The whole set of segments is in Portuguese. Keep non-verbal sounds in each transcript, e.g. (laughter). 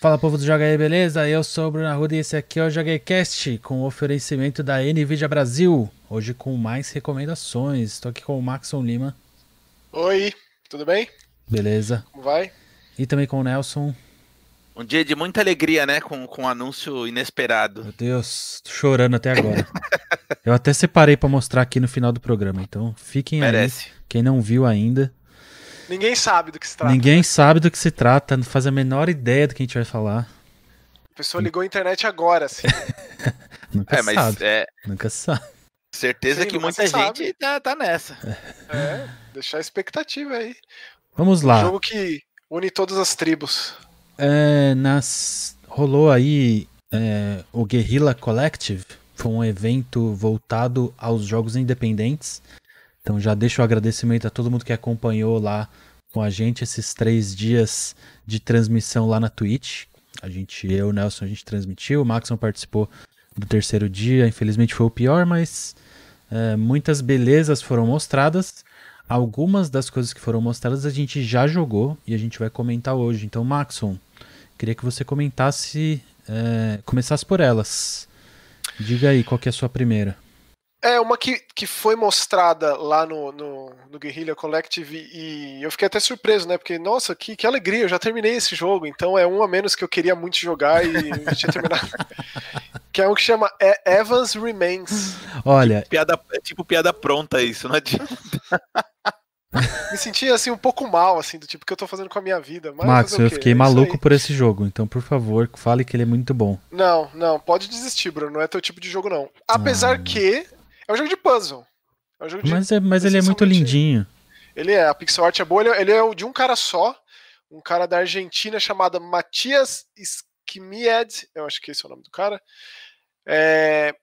Fala povo do Joga aí, beleza? Eu sou o Bruno Arruda e esse aqui é o Joguei Cast com oferecimento da Nvidia Brasil. Hoje com mais recomendações. Estou aqui com o Maxon Lima. Oi, tudo bem? Beleza. Como vai? E também com o Nelson. Um dia de muita alegria, né? Com, com um anúncio inesperado. Meu Deus, tô chorando até agora. (laughs) Eu até separei para mostrar aqui no final do programa, então fiquem Merece. aí. Quem não viu ainda. Ninguém sabe do que se trata. Ninguém sabe do que se trata, não faz a menor ideia do que a gente vai falar. A pessoa ligou a internet agora, assim. (laughs) Nunca É, mas sabe. é Nunca sabe. certeza Sim, que muita gente tá, tá nessa. É, deixar a expectativa aí. Vamos lá. Jogo que une todas as tribos. É, nas... Rolou aí é, o Guerrilla Collective, foi um evento voltado aos jogos independentes. Então já deixo o agradecimento a todo mundo que acompanhou lá com a gente esses três dias de transmissão lá na Twitch. A gente, eu, o Nelson, a gente transmitiu, o Maxon participou do terceiro dia, infelizmente foi o pior, mas é, muitas belezas foram mostradas. Algumas das coisas que foram mostradas a gente já jogou e a gente vai comentar hoje. Então, Maxon, queria que você comentasse, é, começasse por elas. Diga aí, qual que é a sua primeira? É, uma que, que foi mostrada lá no, no, no Guerrilla Collective e eu fiquei até surpreso, né? Porque, nossa, que, que alegria, eu já terminei esse jogo, então é um a menos que eu queria muito jogar e (laughs) eu tinha terminado. que é um que chama E- Evans Remains. Olha, Piada, é tipo piada pronta isso, não adianta. (laughs) Me senti assim um pouco mal, assim, do tipo que eu tô fazendo com a minha vida. Mas Max, eu fiquei É maluco aí. por esse jogo, então por favor, fale que ele é muito bom. Não, não, pode desistir, Bruno. Não é teu tipo de jogo, não. Apesar Ah. que é um jogo de puzzle. É um jogo de Mas, é, mas ele é muito lindinho. Ele é, a pixel art é boa, ele é, é o de um cara só, um cara da Argentina chamado Matias Skimied, eu acho que esse é o nome do cara. É,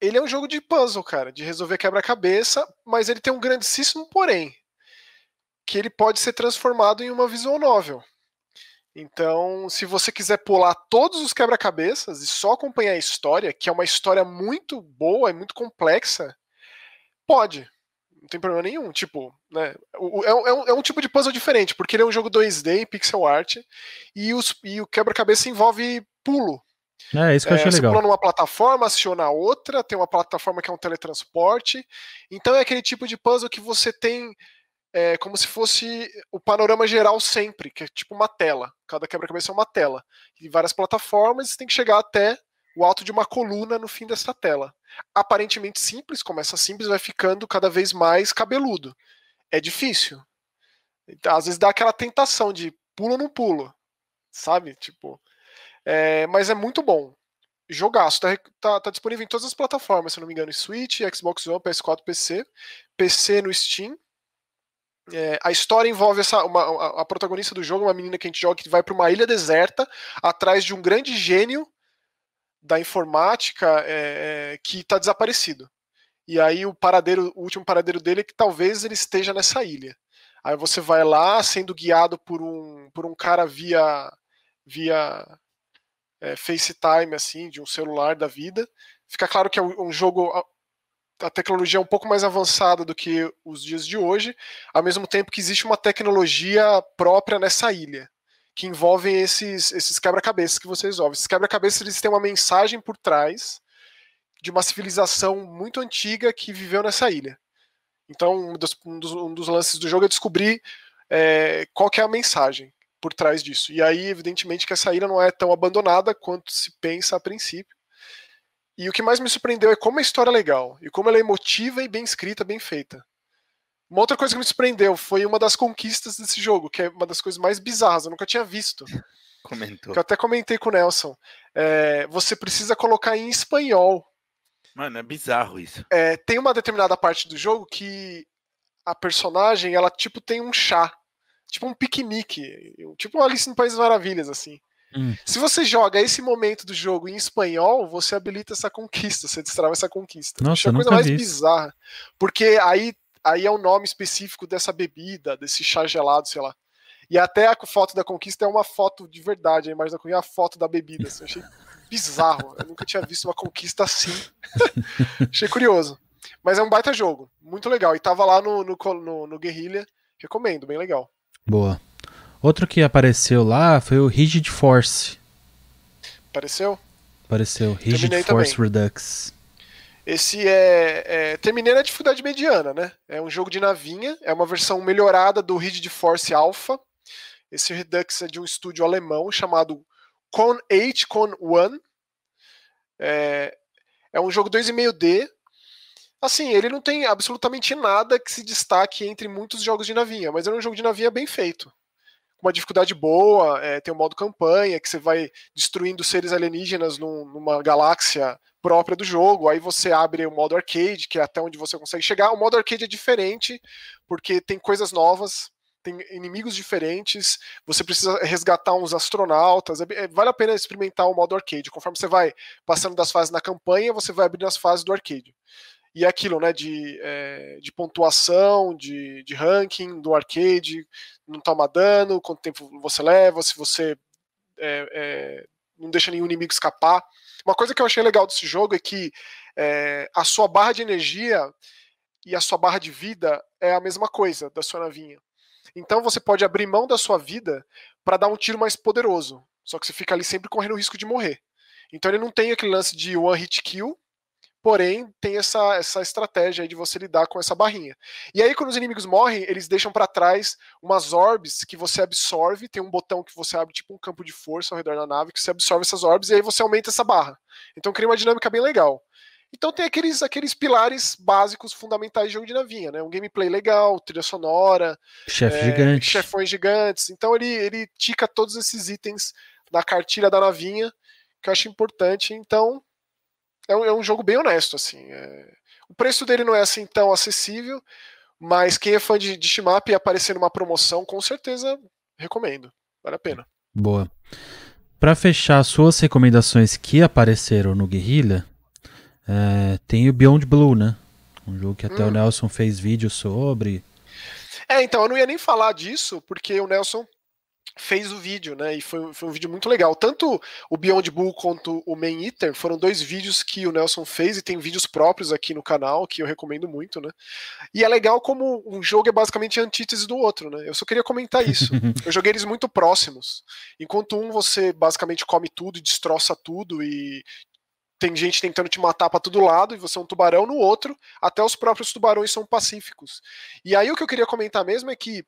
Ele é um jogo de puzzle, cara, de resolver quebra-cabeça, mas ele tem um grandíssimo porém, que ele pode ser transformado em uma visual novel. Então, se você quiser pular todos os quebra-cabeças e só acompanhar a história, que é uma história muito boa e muito complexa, pode não tem problema nenhum. Tipo, né? É um, é um- é um tipo de puzzle diferente, porque ele é um jogo 2D em pixel art e, os- e o quebra-cabeça envolve pulo. É, isso que eu É, achei você legal. pula numa plataforma, aciona outra, tem uma plataforma que é um teletransporte. Então é aquele tipo de puzzle que você tem é, como se fosse o panorama geral sempre, que é tipo uma tela. Cada quebra-cabeça é uma tela. E várias plataformas, você tem que chegar até o alto de uma coluna no fim dessa tela. Aparentemente simples, começa simples, vai ficando cada vez mais cabeludo. É difícil. Então, às vezes dá aquela tentação de pulo ou não pulo, sabe? Tipo, é, mas é muito bom. Jogaço, tá, tá, tá disponível em todas as plataformas, se não me engano, Switch, Xbox One, PS4, PC, PC no Steam. É, a história envolve essa, uma, a, a protagonista do jogo, uma menina que a gente joga que vai para uma ilha deserta atrás de um grande gênio da informática é, é, que está desaparecido. E aí o paradeiro, o último paradeiro dele é que talvez ele esteja nessa ilha. Aí você vai lá sendo guiado por um, por um cara via via é, FaceTime assim, de um celular da vida. Fica claro que é um um jogo a, tecnologia é um pouco mais avançada do que os dias de hoje, ao mesmo tempo que existe uma tecnologia própria nessa ilha que envolvem esses, esses quebra-cabeças que você resolve. Esses quebra-cabeças eles têm uma mensagem por trás de uma civilização muito antiga que viveu nessa ilha. Então, um dos, um dos, um dos lances do jogo é descobrir é, qual é a mensagem por trás disso. E aí, evidentemente, que essa ilha não é tão abandonada quanto se pensa a princípio. E o que mais me surpreendeu é como a história é legal, e como ela é emotiva e bem escrita, bem feita. Uma outra coisa que me surpreendeu foi uma das conquistas desse jogo, que é uma das coisas mais bizarras, eu nunca tinha visto. (laughs) Comentou. Que eu até comentei com o Nelson. É, você precisa colocar em espanhol. Mano, é bizarro isso. É, tem uma determinada parte do jogo que a personagem, ela tipo tem um chá. Tipo um piquenique. Tipo uma Alice no País das Maravilhas, assim. Hum. Se você joga esse momento do jogo em espanhol, você habilita essa conquista, você destrava essa conquista. Nossa, Acho a coisa mais vi bizarra. Porque aí, aí é o nome específico dessa bebida, desse chá gelado, sei lá. E até a foto da conquista é uma foto de verdade, a imagem da conquista é a foto da bebida. Assim, achei bizarro. Eu nunca tinha visto uma conquista assim. (laughs) achei curioso. Mas é um baita jogo, muito legal. E tava lá no, no, no, no Guerrilha, recomendo, bem legal. Boa. Outro que apareceu lá foi o Rigid Force. Apareceu? Apareceu, Rigid Terminei Force também. Redux. Esse é, é. Terminei na dificuldade mediana, né? É um jogo de navinha, é uma versão melhorada do Rigid Force Alpha. Esse Redux é de um estúdio alemão chamado Con 8, Con 1. É, é um jogo 2,5D. Assim, ele não tem absolutamente nada que se destaque entre muitos jogos de navinha, mas é um jogo de navinha bem feito. Uma dificuldade boa, é, tem um modo campanha, que você vai destruindo seres alienígenas num, numa galáxia própria do jogo. Aí você abre o modo arcade, que é até onde você consegue chegar. O modo arcade é diferente, porque tem coisas novas, tem inimigos diferentes, você precisa resgatar uns astronautas. É, é, vale a pena experimentar o modo arcade. Conforme você vai passando das fases na campanha, você vai abrindo as fases do arcade. E aquilo, né, de, é, de pontuação, de, de ranking do arcade, não toma dano, quanto tempo você leva, se você é, é, não deixa nenhum inimigo escapar. Uma coisa que eu achei legal desse jogo é que é, a sua barra de energia e a sua barra de vida é a mesma coisa da sua navinha. Então você pode abrir mão da sua vida para dar um tiro mais poderoso. Só que você fica ali sempre correndo o risco de morrer. Então ele não tem aquele lance de one hit kill, porém tem essa, essa estratégia de você lidar com essa barrinha. E aí quando os inimigos morrem, eles deixam para trás umas orbes que você absorve, tem um botão que você abre tipo um campo de força ao redor da nave que você absorve essas orbes e aí você aumenta essa barra. Então cria uma dinâmica bem legal. Então tem aqueles, aqueles pilares básicos, fundamentais de jogo de navinha, né? Um gameplay legal, trilha sonora, Chefe é, gigante. chefões gigantes. Então ele, ele tica todos esses itens na cartilha da navinha, que eu acho importante. Então é um, é um jogo bem honesto, assim. É... O preço dele não é assim tão acessível, mas quem é fã de, de Shimap e aparecer numa promoção, com certeza recomendo. Vale a pena. Boa. Para fechar suas recomendações que apareceram no Guerrilla, é, tem o Beyond Blue, né? Um jogo que até Hum. o Nelson fez vídeo sobre. É, então, eu não ia nem falar disso, porque o Nelson fez o vídeo, né? E foi, foi um vídeo muito legal. Tanto o Beyond Blue quanto o Man Eater foram dois vídeos que o Nelson fez e tem vídeos próprios aqui no canal que eu recomendo muito, né? E é legal como um jogo é basicamente a antítese do outro, né? Eu só queria comentar isso. (laughs) eu joguei eles muito próximos. Enquanto um você basicamente come tudo e destroça tudo e tem gente tentando te matar para todo lado e você é um tubarão no outro, até os próprios tubarões são pacíficos. E aí o que eu queria comentar mesmo é que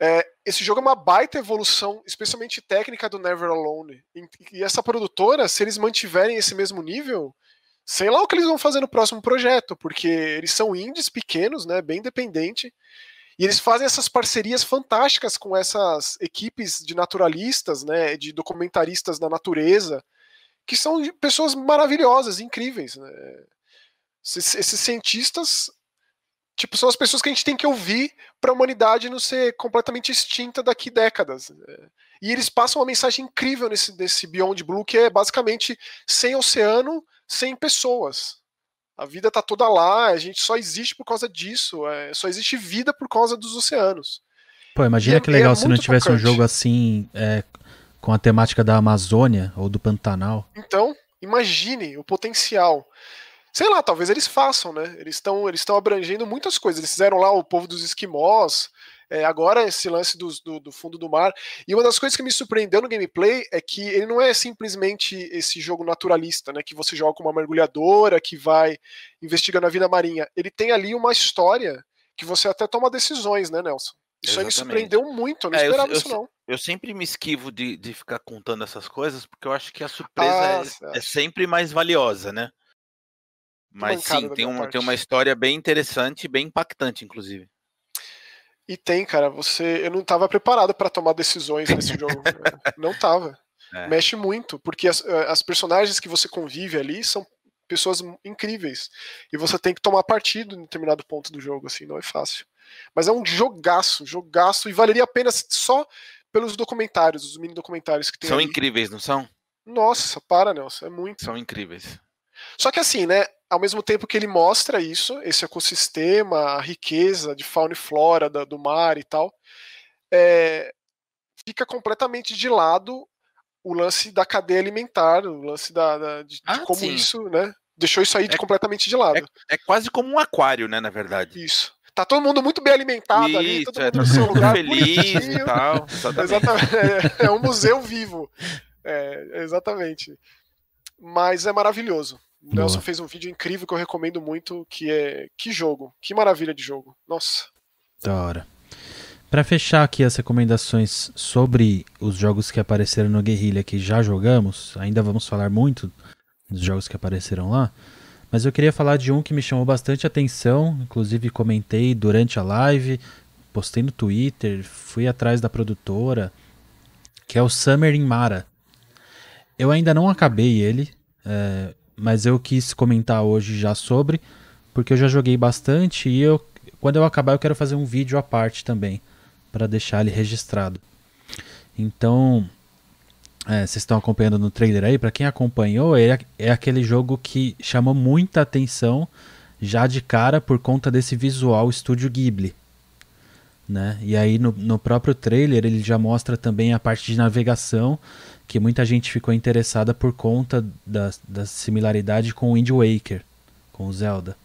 é, esse jogo é uma baita evolução, especialmente técnica do Never Alone. E, essa produtora, se eles mantiverem esse mesmo nível, sei lá o que eles vão fazer no próximo projeto, porque eles são indies pequenos, né, bem independente, e eles fazem essas parcerias fantásticas com essas equipes de naturalistas, né, de documentaristas da natureza, que são pessoas maravilhosas, incríveis. Né? Esses cientistas tipo, são as pessoas que a gente tem que ouvir para a humanidade não ser completamente extinta daqui décadas. E eles passam uma mensagem incrível nesse, nesse Beyond Blue, que é basicamente sem oceano, sem pessoas. A vida tá toda lá, a gente só existe por causa disso, é, só existe vida por causa dos oceanos. Pô, imagina E é- que legal e é se não tivesse um jogo assim, é, com a temática da Amazônia ou do Pantanal. Então, imagine o potencial. Sei lá, talvez eles façam, né? Eles estão eles abrangendo muitas coisas. Eles fizeram lá o povo dos esquimós, é, agora esse lance dos- do, do fundo do mar. E uma das coisas que me surpreendeu no gameplay é que ele não é simplesmente esse jogo naturalista, né? Que você joga com uma mergulhadora que vai investigando a vida marinha. Ele tem ali uma história que você até toma decisões, né, Nelson? Isso aí me surpreendeu muito, eu não É, eu- esperava eu isso, se- não. Eu sempre me esquivo de, de ficar contando essas coisas, porque eu acho que a surpresa Ah, é- é, sempre mais valiosa, né? Mas sim, tem uma, tem uma história bem interessante e bem impactante, inclusive. E tem, cara, você. Eu não tava preparado pra tomar decisões nesse jogo. (laughs) Não tava. É. Mexe muito, porque as, eh, as personagens que você convive ali são pessoas incríveis. E você tem que tomar partido em determinado ponto do jogo, assim, não é fácil. Mas é um jogaço, jogaço, e valeria a pena só pelos documentários, os mini documentários que tem São ali. incríveis, não são? Nossa, para, Nelson, é muito. São incríveis. Só que assim, né? Ao mesmo tempo que ele mostra isso, esse ecossistema, a riqueza de fauna e flora da- do mar e tal, é, fica completamente de lado o lance da cadeia alimentar, o lance da, da- de, de Ah, como sim. isso, né? Deixou isso aí de- É- completamente de lado. É quase como um aquário, né, na verdade. Isso. tá todo mundo muito bem alimentado ali, Isso, todo é, mundo todo no seu lugar feliz e tal. (laughs) Exatamente. Exatamente. É, é um museu vivo. É, exatamente. Mas é maravilhoso. O Boa. Nelson fez um vídeo incrível que eu recomendo muito, que é que jogo, que maravilha de jogo. Nossa. Da hora. Pra fechar aqui as recomendações sobre os jogos que apareceram no Guerrilha que já jogamos, ainda vamos falar muito dos jogos que apareceram lá, mas eu queria falar de um que me chamou bastante atenção, inclusive comentei durante a live, postei no Twitter, fui atrás da produtora, que é o Summer in Mara. Eu ainda não acabei ele, é, mas eu quis comentar hoje já sobre, porque eu já joguei bastante e eu, quando eu acabar eu quero fazer um vídeo à parte também, para deixar ele registrado. Então, é, vocês estão acompanhando no trailer aí, para quem acompanhou, é, é aquele jogo que chamou muita atenção já de cara por conta desse visual estúdio Ghibli. Né? E aí no, no próprio trailer ele já mostra também a parte de navegação, que muita gente ficou interessada por conta da, da similaridade com o Wind Waker, com o Zelda.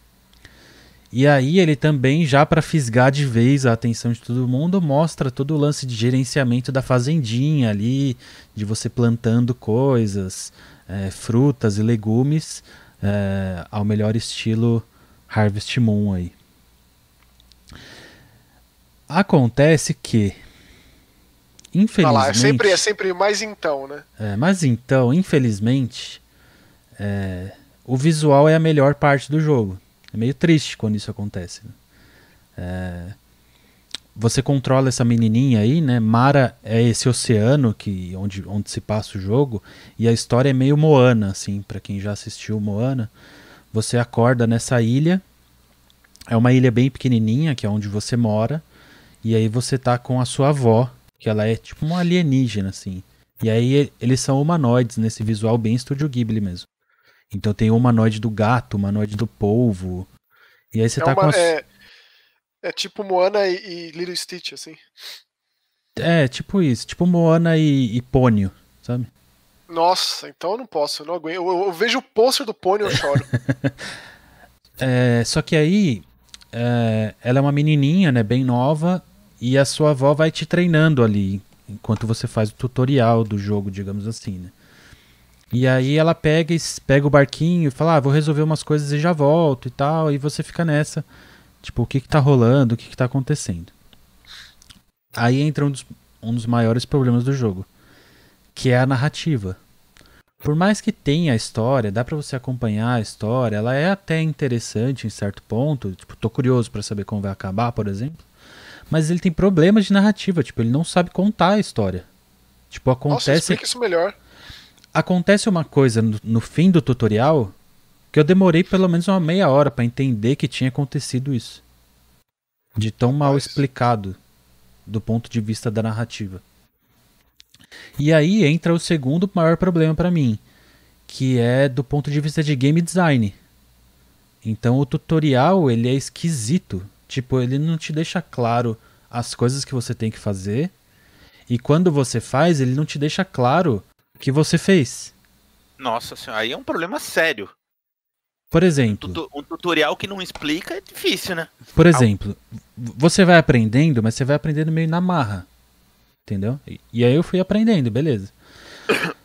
E aí ele também, já para fisgar de vez a atenção de todo mundo, mostra todo o lance de gerenciamento da fazendinha ali, de você plantando coisas, é, frutas e legumes, é, ao melhor estilo Harvest Moon aí. Acontece que, Infelizmente, lá, é sempre, é sempre mais então, né? é, mas então, infelizmente, é, o visual é a melhor parte do jogo. É meio triste quando isso acontece. né? É, você controla essa menininha aí, né? Mara é esse oceano que onde, onde se passa o jogo e a história é meio Moana, assim, para quem já assistiu Moana. Você acorda nessa ilha, é uma ilha bem pequenininha, que é onde você mora, e aí você tá com a sua avó, que ela é tipo uma alienígena, assim. E aí eles são humanoides nesse visual bem Studio Ghibli mesmo. Então tem o humanoide do gato, o humanoide do polvo. E aí você é, tá uma- com é, é tipo Moana e, e Little Stitch, assim. É, tipo isso. Tipo Moana e, e Pônio, sabe? Nossa, então eu não posso, eu não aguento. Eu, eu- eu vejo o pôster do Pônei e eu choro. (laughs) É, só que aí é, ela é uma menininha, né, bem nova, e a sua avó vai te treinando ali, enquanto você faz o tutorial do jogo, digamos assim, né. E aí ela pega, pega o barquinho e fala, ah, vou resolver umas coisas e já volto e tal, e você fica nessa, tipo, o que que tá rolando, o que que tá acontecendo. Aí entra um dos, um dos maiores problemas do jogo, que é a narrativa. Por mais que tenha a história, dá pra você acompanhar a história, ela é até interessante em certo ponto, tipo, tô curioso pra saber como vai acabar, por exemplo. Mas ele tem problemas de narrativa, tipo, ele não sabe contar a história. Tipo, Nossa, acontece explica isso melhor. acontece uma coisa no, no fim do tutorial que eu demorei pelo menos uma meia hora pra entender que tinha acontecido isso. De tão mal explicado do ponto de vista da narrativa. E aí entra o segundo maior problema pra mim, que é do ponto de vista de game design. Então o tutorial, ele é esquisito. Tipo, ele não te deixa claro as coisas que você tem que fazer. E quando você faz, ele não te deixa claro o que você fez. Nossa senhora, aí é um problema sério. Por exemplo, Tuto- Um tutorial que não explica é difícil, né? por exemplo, você vai aprendendo, mas você vai aprendendo meio na marra. Entendeu? E, e aí eu fui aprendendo, beleza. (coughs)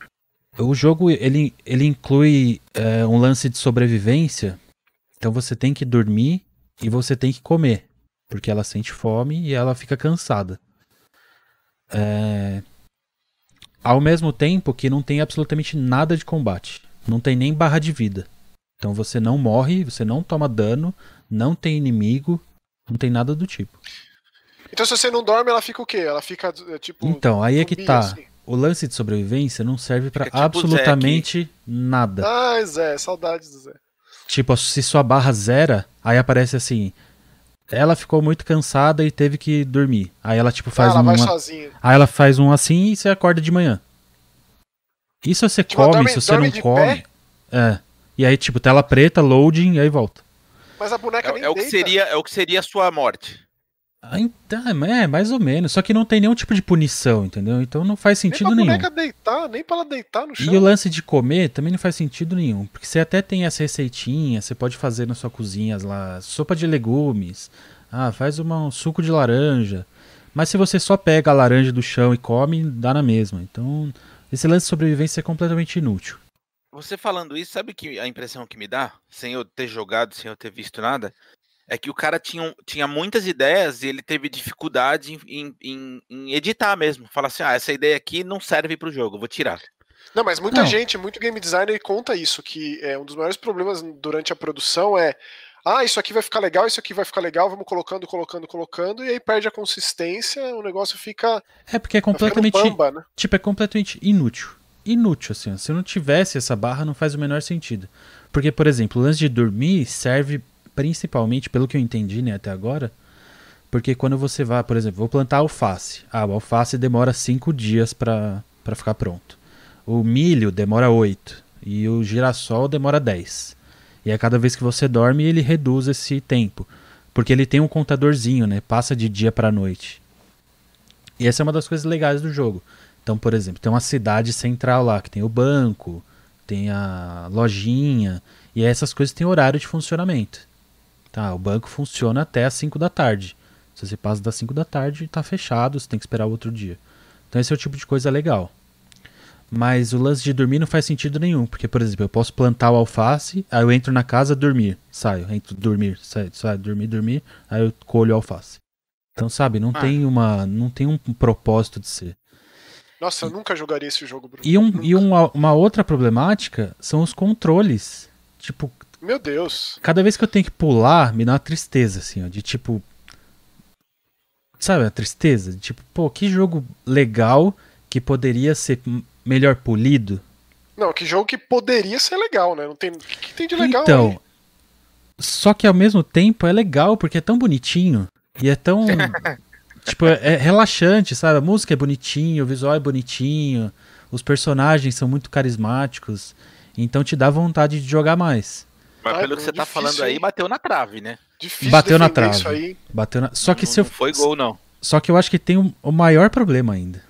O jogo, ele, ele inclui é, um lance de sobrevivência. Então você tem que dormir e você tem que comer. Porque ela sente fome e ela fica cansada. É, Ao mesmo tempo que não tem absolutamente nada de combate. Não tem nem barra de vida. Então você não morre, você não toma dano, não tem inimigo, não tem nada do tipo. Então se você não dorme, ela fica o quê? Ela fica é, tipo. Então, aí é que tá. assim. O lance de sobrevivência não serve pra Fica tipo absolutamente nada. Ah, Zé, saudades do Zé. Tipo, se sua barra zera, aí aparece assim. Ela ficou muito cansada e teve que dormir. Aí ela, tipo, Ah, faz ela vai uma. sozinha. Aí ela faz um assim e você acorda de manhã. E se você Tipo, come, dorme- se você não come. pé? É. E aí, tipo, tela preta, loading, e aí volta. Mas a boneca nem É, é o que seria, é o que seria a sua morte. Ah, então, é, mais ou menos. Só que não tem nenhum tipo de punição, entendeu? Então não faz Nem sentido pra nenhum. deitar, nem pra ela deitar no chão. E o lance de comer também não faz sentido nenhum. Porque você até tem essa receitinha, você pode fazer na sua cozinha lá, sopa de legumes, Ah, faz uma, um suco de laranja. Mas se você só pega a laranja do chão e come, dá na mesma. Então, esse lance de sobrevivência é completamente inútil. Você falando isso, sabe que a impressão que me dá, sem eu ter jogado, sem eu ter visto nada, é que o cara tinha, tinha muitas ideias e ele teve dificuldade em, em- em- editar mesmo. Fala assim, ah, essa ideia aqui não serve pro jogo, vou tirar. Não, mas muita Não. gente, muito game designer conta isso, que é um dos maiores problemas durante a produção é ah, isso aqui vai ficar legal, isso aqui vai ficar legal, vamos colocando, colocando, colocando, e aí perde a consistência, o negócio fica, É porque é tá completamente. bamba, né? Tipo, é completamente inútil. Inútil, assim. Se não tivesse essa barra, não faz o menor sentido. Porque, por exemplo, o lance de dormir serve principalmente, pelo que eu entendi, né, até agora. Porque quando você vai, por exemplo, vou plantar alface. Ah, o alface demora 5 dias pra ficar pronto. O milho demora 8. E o girassol demora 10. E a cada vez que você dorme, ele reduz esse tempo. Porque ele tem um contadorzinho, né? Passa de dia pra noite. E essa é uma das coisas legais do jogo. Então, por exemplo, tem uma cidade central lá, que tem o banco, tem a lojinha, e essas coisas têm horário de funcionamento. Tá, o banco funciona até as 5 da tarde. Se você passa das 5 da tarde, tá fechado, você tem que esperar o outro dia. Então esse é o tipo de coisa legal. Mas o lance de dormir não faz sentido nenhum, porque, por exemplo, eu posso plantar o alface, aí eu entro na casa, dormir, saio, entro, dormir, saio, saio, dormir, dormir, aí eu colho o alface. Então, sabe, não Ah. tem uma, não tem um propósito de ser. Nossa, eu nunca jogaria esse jogo, Bruno. E, um, Nunca. e uma, uma outra problemática são os controles. Tipo, Meu Deus. cada vez que eu tenho que pular, me dá uma tristeza, assim, ó, de tipo. Sabe, a tristeza? De, tipo, pô, que jogo legal que poderia ser melhor polido. Não, que jogo que poderia ser legal, né? Não tem, o que, que tem de legal então, aí? só que ao mesmo tempo é legal porque é tão bonitinho e é tão. (laughs) tipo, é, é relaxante, sabe? A música é bonitinho, o visual é bonitinho, os personagens são muito carismáticos, então te dá vontade de jogar mais. Mas pelo que você tá difícil, falando aí, bateu na trave, né? Difícil bateu na trave. isso aí. Bateu na... Só que não, se eu. não foi gol, não. Só que eu acho que tem o maior problema ainda.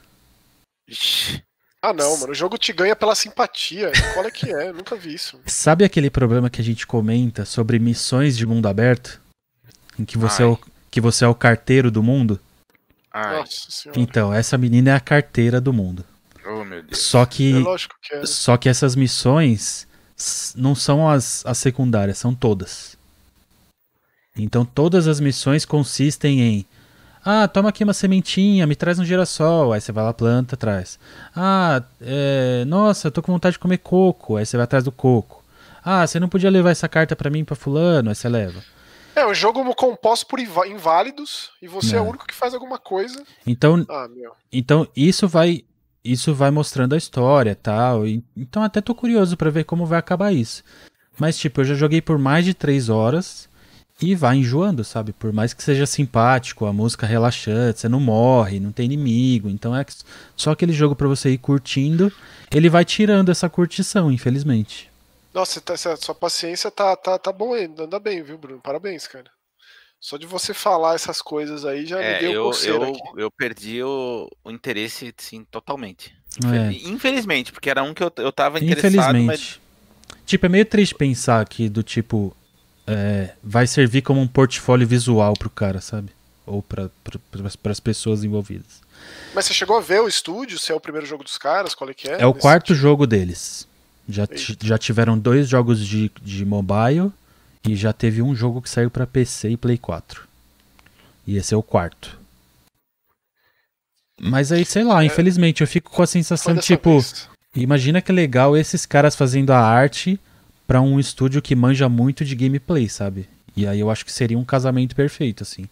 Ixi. Ah, não, mano. O jogo te ganha pela simpatia. Qual é que é? Eu nunca vi isso. (laughs) Sabe aquele problema que a gente comenta sobre missões de mundo aberto? Em que você, é o, que você é o carteiro do mundo? Ai, Nossa senhora. Então, essa menina é a carteira do mundo. oh meu Deus. Só É que, lógico que é. só que essas missões não são as, as secundárias, são todas. Então todas as missões consistem em ah, toma aqui uma sementinha, me traz um girassol. Aí você vai lá, planta, traz. Ah, é, nossa, eu tô com vontade de comer coco. Aí você vai atrás do coco. Ah, você não podia levar essa carta pra mim, pra fulano. Aí você leva. É um jogo composto por inválidos e você é. É. o único que faz alguma coisa. Então, Ah, então isso vai isso vai mostrando a história, tal. E- então até tô curioso pra ver como vai acabar isso. Mas tipo, eu já joguei por mais de três horas e vai enjoando, sabe? Por mais que seja simpático, a música relaxante, você não morre, não tem inimigo. Então é só aquele jogo pra você ir curtindo. Ele vai tirando essa curtição, infelizmente. Nossa, tá- sua paciência tá, tá, tá boa ainda. Anda bem, viu, Bruno? Parabéns, cara. Só de você falar essas coisas aí já me É, deu eu, eu, aqui. eu perdi o, o interesse, sim, totalmente. É. Infelizmente, porque era um que eu, eu tava interessado, mas Infelizmente. Tipo, é meio triste pensar que do tipo. é, vai servir como um portfólio visual pro cara, sabe? Ou para as pessoas envolvidas. Mas você chegou a ver o estúdio? Se é o primeiro jogo dos caras? Qual é que é? É o quarto sentido? jogo deles. Já, já tiveram dois jogos de, de mobile e já teve um jogo que saiu pra PC e Play 4. E esse é o quarto. Mas aí, sei lá, infelizmente eu fico com a sensação tipo, vez. imagina que legal esses caras fazendo a arte pra um estúdio que manja muito de gameplay, sabe? E aí eu acho que seria um casamento perfeito, assim.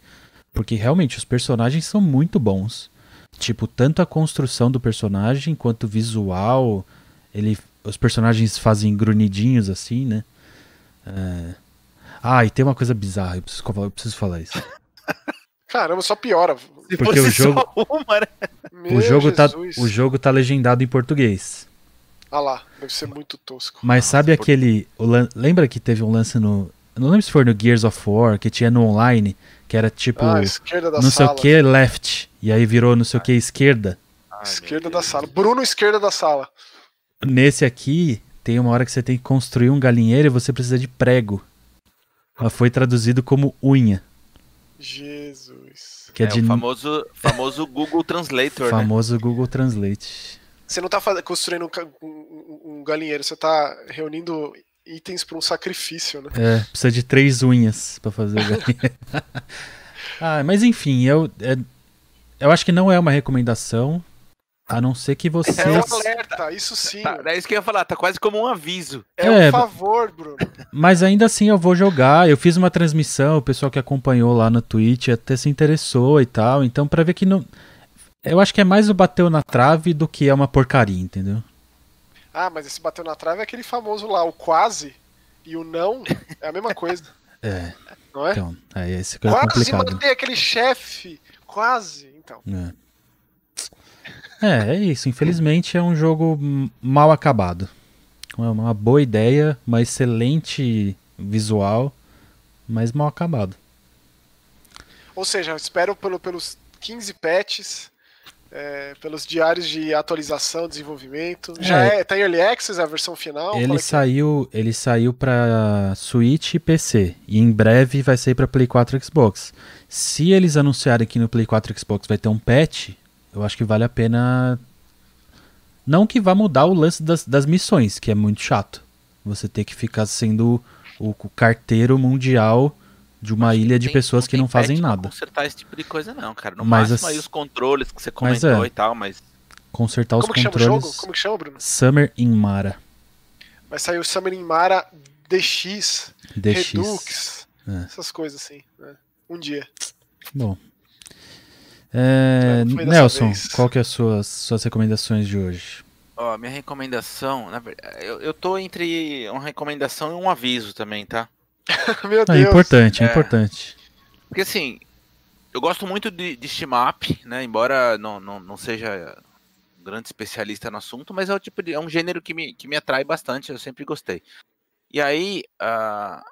Porque realmente os personagens são muito bons. Tipo, tanto a construção do personagem quanto o visual. Ele, os personagens fazem grunhidinhos assim, né? É... Ah, e tem uma coisa bizarra, eu preciso, falar- eu preciso falar isso. (laughs) Caramba, só piora. se Porque o jogo- (laughs) uma, né? O, jogo tá, o jogo tá legendado em português. Ah lá, deve ser muito tosco. Mas sabe por- aquele. lan- lembra que teve um lance no. Não lembro se foi no Gears of War, que tinha no online, que era tipo. ah, esquerda da não sei sala. o que left. E aí virou não sei o que esquerda. Ai, Esquerda meu da sala. Bruno, esquerda da sala. Nesse aqui, tem uma hora que você tem que construir um galinheiro e você precisa de prego. Ela foi traduzido como unha. Jesus. Que é, É, de o famoso, famoso Google Translator, né? famoso Google Translate. Você não tá faz- construindo um, um- galinheiro, você tá reunindo itens para um sacrifício, né? É, precisa de três unhas pra fazer o galinheiro. (laughs) ah, mas enfim, eu, é- eu acho que não é uma recomendação, a não ser que vocês. É um alerta, isso sim. Tá, é isso que eu ia falar, tá quase como um aviso. É um É, favor, Bruno. Mas ainda assim eu vou jogar. Eu fiz uma transmissão, o pessoal que acompanhou lá no Twitch até se interessou e tal. Então, pra ver que não. Eu acho que é mais o bateu na trave do que é uma porcaria, entendeu? Ah, mas esse bateu na trave é aquele famoso lá, o quase e o não é a mesma coisa, (laughs) É, não é? então. É esse que é quase complicado. matei aquele chefe, quase. Então, É. É, é isso. Infelizmente é um jogo mal acabado. É uma boa ideia, uma excelente visual, mas mal acabado. ou seja, eu espero pelo, pelos 15 patches, é, pelos diários de atualização, desenvolvimento. Já É. é, tá em Early Access a versão final? É Ele que é? saiu, ele saiu para Switch e PC e em breve vai sair para Play 4 e Xbox. Se eles anunciarem que no Play 4 e Xbox vai ter um patch, eu acho que vale a pena não que vá mudar o lance das, das missões, que é muito chato. Você ter que ficar sendo o, o carteiro mundial de uma Acho ilha de tem- pessoas que tem não fazem pra nada. consertar esse tipo de coisa, não, cara. No Mas máximo as- aí os controles que você Mas comentou é. e tal, mas. Consertar os Como que chama o controles. jogo? Como que chama, Bruno? Summer in Mara. Vai sair o Summoning Mara DX, DX. Redux, É. essas coisas assim. né? Um dia. Bom. É, Nelson, vez. qual que é as suas, suas recomendações de hoje? Ó, minha recomendação, na verdade, eu, eu tô entre uma recomendação e um aviso também, tá? (laughs) Meu É Deus. importante, é, É. importante. Porque assim, eu gosto muito de, de Steam Up, né? Embora não, não, não seja um grande especialista no assunto, mas é o tipo de. é um gênero que me, que me atrai bastante, eu sempre gostei. E aí, a,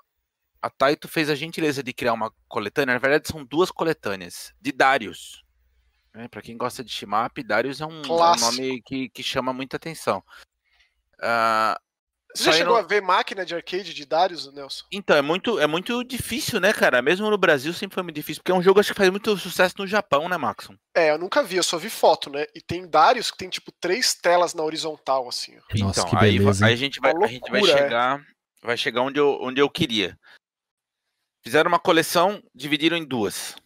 a Taito fez a gentileza de criar uma coletânea, na verdade são duas coletâneas, de Darius. Né? Para quem gosta de Up, Darius é um, é um nome que, que chama muita atenção. Ah, Você já chegou a ver máquina de arcade de Darius, Nelson? então, é muito, é muito difícil, né, cara? Mesmo no Brasil sempre foi muito difícil, porque é um jogo acho que faz muito sucesso no Japão, né, Maxon? É, eu nunca vi, eu só vi foto, né? E tem Darius que tem tipo três telas na horizontal, assim. ó. Nossa, então, que aí, beleza, aí a gente vai, Uma a gente vai loucura, é. chegar, vai chegar onde eu, onde eu queria. Fizeram uma coleção, dividiram em duas.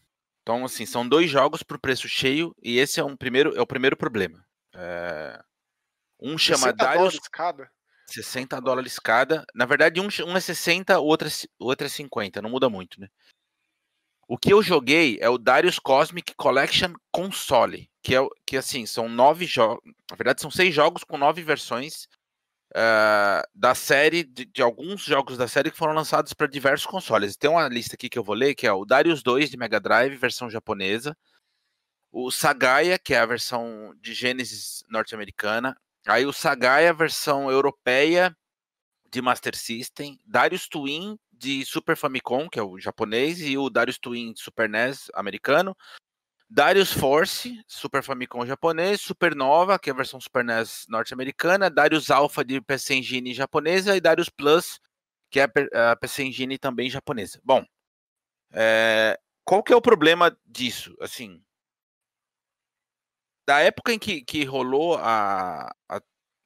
Então, assim, são dois jogos por preço cheio e esse é um primeiro, é o primeiro problema. É, Um chama 60 Darius dólares cada. 60 dólares cada. Na verdade, um, um é 60, o outro é, o outro é 50, não muda muito, né? O que eu joguei é o Darius Cosmic Collection Console, que é o- que assim, são nove jogos, na verdade são seis jogos com nove versões ah, da série, de, de alguns jogos da série que foram lançados para diversos consoles. Tem uma lista aqui que eu vou ler, que é o Darius 2 de Mega Drive, versão japonesa, o Sagaia, que é a versão de Genesis norte-americana, Aí o Sagaia, versão europeia de Master System, Darius Twin de Super Famicom, que é o japonês, e o Darius Twin de Super NES americano, Darius Force, Super Famicom japonês, Supernova, que é a versão Super NES norte-americana, Darius Alpha de PC Engine japonesa e Darius Plus, que é a PC Engine também japonesa. Bom, é, qual que é o problema disso? Assim, da época em que, que rolou a, a,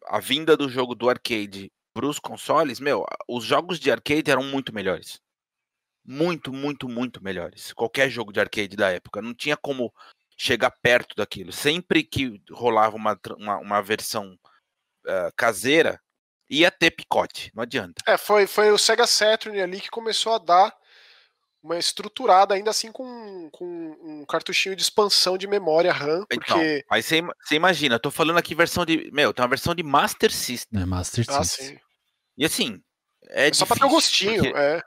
a vinda do jogo do arcade para os consoles, meu, os jogos de arcade eram muito melhores. Muito, muito, muito melhores. Qualquer jogo de arcade da época. Não tinha como chegar perto daquilo. Sempre que rolava uma, uma, uma versão ah, caseira, ia ter picote. Não adianta. É, foi, foi o Sega Saturn ali que começou a dar uma estruturada, ainda assim com, com um cartuchinho de expansão de memória RAM, Então, porque. aí você ima- você imagina, eu tô falando aqui versão de. Meu, tem uma versão de Master System. É Master Ah, System. sim. E assim. É, É só pra ter o difícil, gostinho, porque- é.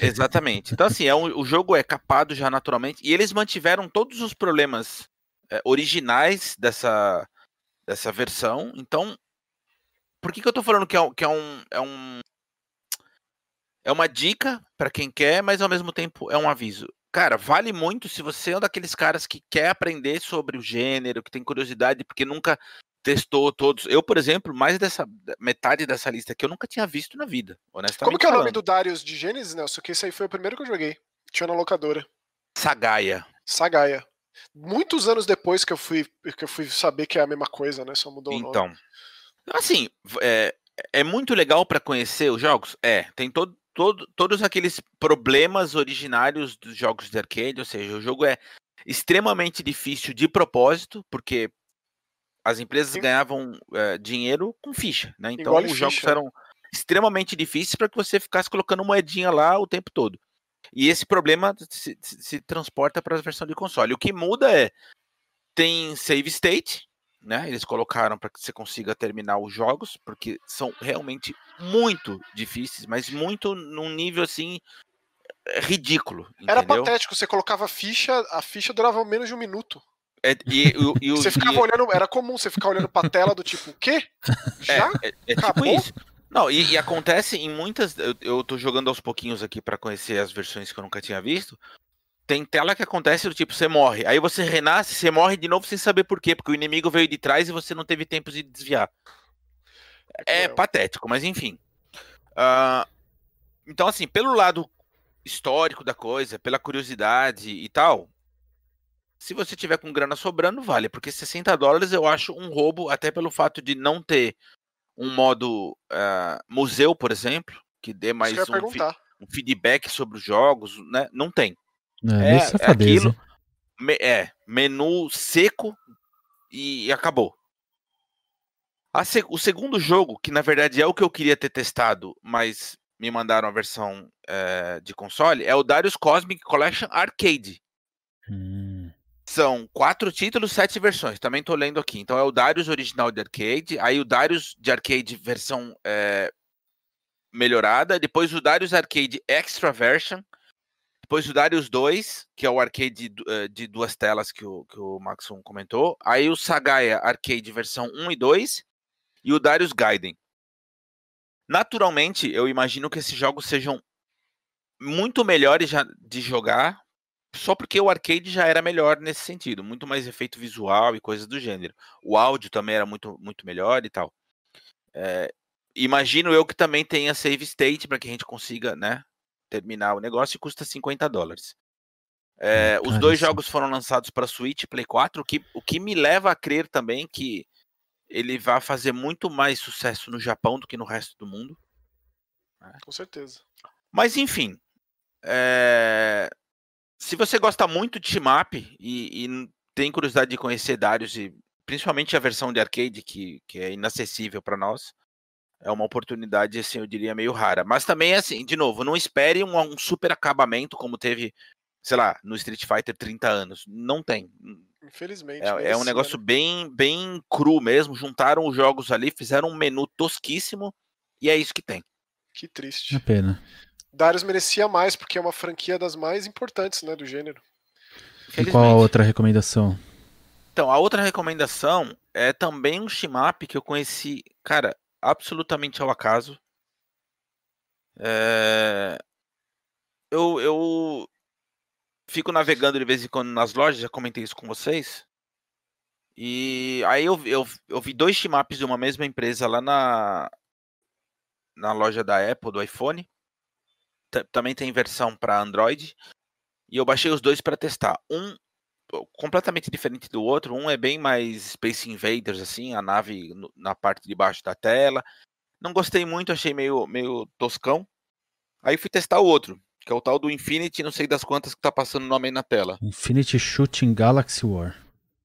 Exatamente. Então, assim, é um- o jogo é capado já naturalmente. E eles mantiveram todos os problemas é, originais dessa, dessa versão. Então, por que, que eu tô falando que é, que é um. É, um, é uma dica para quem quer, mas ao mesmo tempo é um aviso. Cara, vale muito se você é um daqueles caras que quer aprender sobre o gênero, que tem curiosidade, porque nunca testou todos. Eu, por exemplo, mais dessa metade dessa lista aqui eu nunca tinha visto na vida, honestamente. Como que é o nome do Darius de Gênesis, Nelson? Que esse aí foi o primeiro que eu joguei. Tinha na locadora. Sagaia. Sagaia. Muitos anos depois que eu fui, que eu fui saber que é a mesma coisa, né? Só mudou então, o nome. Então, assim, é, é muito legal para conhecer os jogos? É, tem todo, todo, todos aqueles problemas originários dos jogos de arcade, ou seja, o jogo é extremamente difícil de propósito, porque as empresas Sim. ganhavam é, dinheiro com ficha, né? Então Igual os jogos ficha. eram extremamente difíceis para que você ficasse colocando moedinha lá o tempo todo. E esse problema se, se transporta para a versão de console. O que muda é tem save state, né? Eles colocaram para que você consiga terminar os jogos, porque são realmente muito difíceis, mas muito num nível assim ridículo. Era patético, você colocava a ficha, a ficha durava menos de um minuto. É, e, e, e, você ficava olhando, era comum você ficar olhando pra tela do tipo, o quê? É, Já? É, é tipo isso. Não, e, acontece em muitas. Eu, eu tô jogando aos pouquinhos aqui para conhecer as versões que eu nunca tinha visto tem tela que acontece do tipo, você morre. Aí você renasce, você morre de novo sem saber por quê, porque o inimigo veio de trás e você não teve tempo de desviar. É, é patético, mas enfim. Uh, então, assim, pelo lado histórico da coisa, pela curiosidade e tal, se você tiver com grana sobrando, vale, porque 60 dólares eu acho um roubo, até pelo fato de não ter um modo uh, museu, por exemplo, que dê mais um, um, feedback sobre os jogos, né? Não tem. É, é, é aquilo. Me, é, menu seco e, e acabou. Se, o segundo jogo, que na verdade é o que eu queria ter testado, mas me mandaram a versão é, de console, é o Darius Cosmic Collection Arcade. Hum. São quatro títulos, sete versões. Também tô lendo aqui. Então é o Darius original de arcade, aí o Darius de arcade versão é, melhorada, depois o Darius Arcade Extra Version, depois o Darius 2, que é o arcade de, eh, de duas telas que o, que o Maxon comentou. Aí o Sagaia Arcade versão 1 e 2. E o Darius Gaiden. Naturalmente, eu imagino que esses jogos sejam muito melhores de jogar, só porque o arcade já era melhor nesse sentido, muito mais efeito visual e coisas do gênero. O áudio também era muito, muito melhor e tal. É, imagino eu que também tenha save state para que a gente consiga, né, terminar o negócio e custa 50 dólares. É, os dois jogos foram lançados para Switch e Play 4, o que, o que me leva a crer também que ele vai fazer muito mais sucesso no Japão do que no resto do mundo. Né? Com certeza. Mas enfim, é... se você gosta muito de Shimap e, e, tem curiosidade de conhecer Darius e principalmente a versão de arcade que, que é inacessível para nós, é uma oportunidade, assim, eu diria, meio rara. Mas também, assim, de novo, não espere um, um super acabamento como teve, sei lá, no Street Fighter 30 anos. Não tem. Infelizmente. É, é um negócio né? bem, bem cru mesmo. Juntaram os jogos ali, fizeram um menu tosquíssimo e é isso que tem. Que triste. É pena. Darius merecia mais, porque é uma franquia das mais importantes, né, do gênero. E qual a outra recomendação? Então, a outra recomendação é também um shimap que eu conheci, cara, absolutamente ao acaso. É... Eu, eu fico navegando de vez em quando nas lojas, já comentei isso com vocês. E aí eu, eu, eu vi dois shimaps de uma mesma empresa lá na, na loja da Apple, do iPhone. Também tem versão para Android. E eu baixei os dois para testar. Um completamente diferente do outro. Um é bem mais Space Invaders, assim, a nave na parte de baixo da tela. Não gostei muito, achei meio, meio toscão. Aí fui testar o outro, que é o tal do Infinity, não sei das quantas que tá passando o nome aí na tela. Infinity Shooting Galaxy War.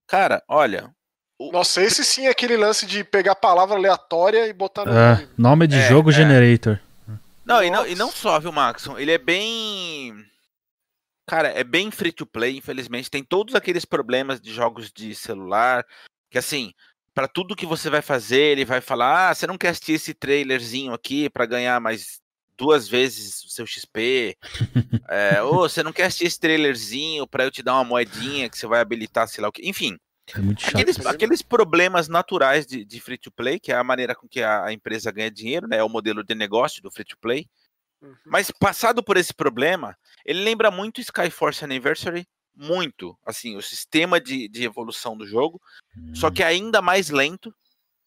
Cara, olha. O... Nossa, esse sim é aquele lance de pegar palavra aleatória e botar no é, nome. Nome de é, jogo é. generator. Não e, não, e não só, viu, Maxon? Ele é bem Cara, é bem free to play, infelizmente. Tem todos aqueles problemas de jogos de celular. Que assim, para tudo que você vai fazer, ele vai falar: ah, você não quer assistir esse trailerzinho aqui para ganhar mais duas vezes o seu XP? (laughs) é, ou você não quer assistir esse trailerzinho para eu te dar uma moedinha que você vai habilitar, sei lá o que. Enfim. É muito chato. Aqueles, aqueles problemas naturais de, de, free to play, que é a maneira com que a, a empresa ganha dinheiro, né? É o modelo de negócio do free to play. Uhum. Mas passado por esse problema, ele lembra muito Skyforce Anniversary, muito, assim, o sistema de, de evolução do jogo, uhum. só que hum. ainda mais lento.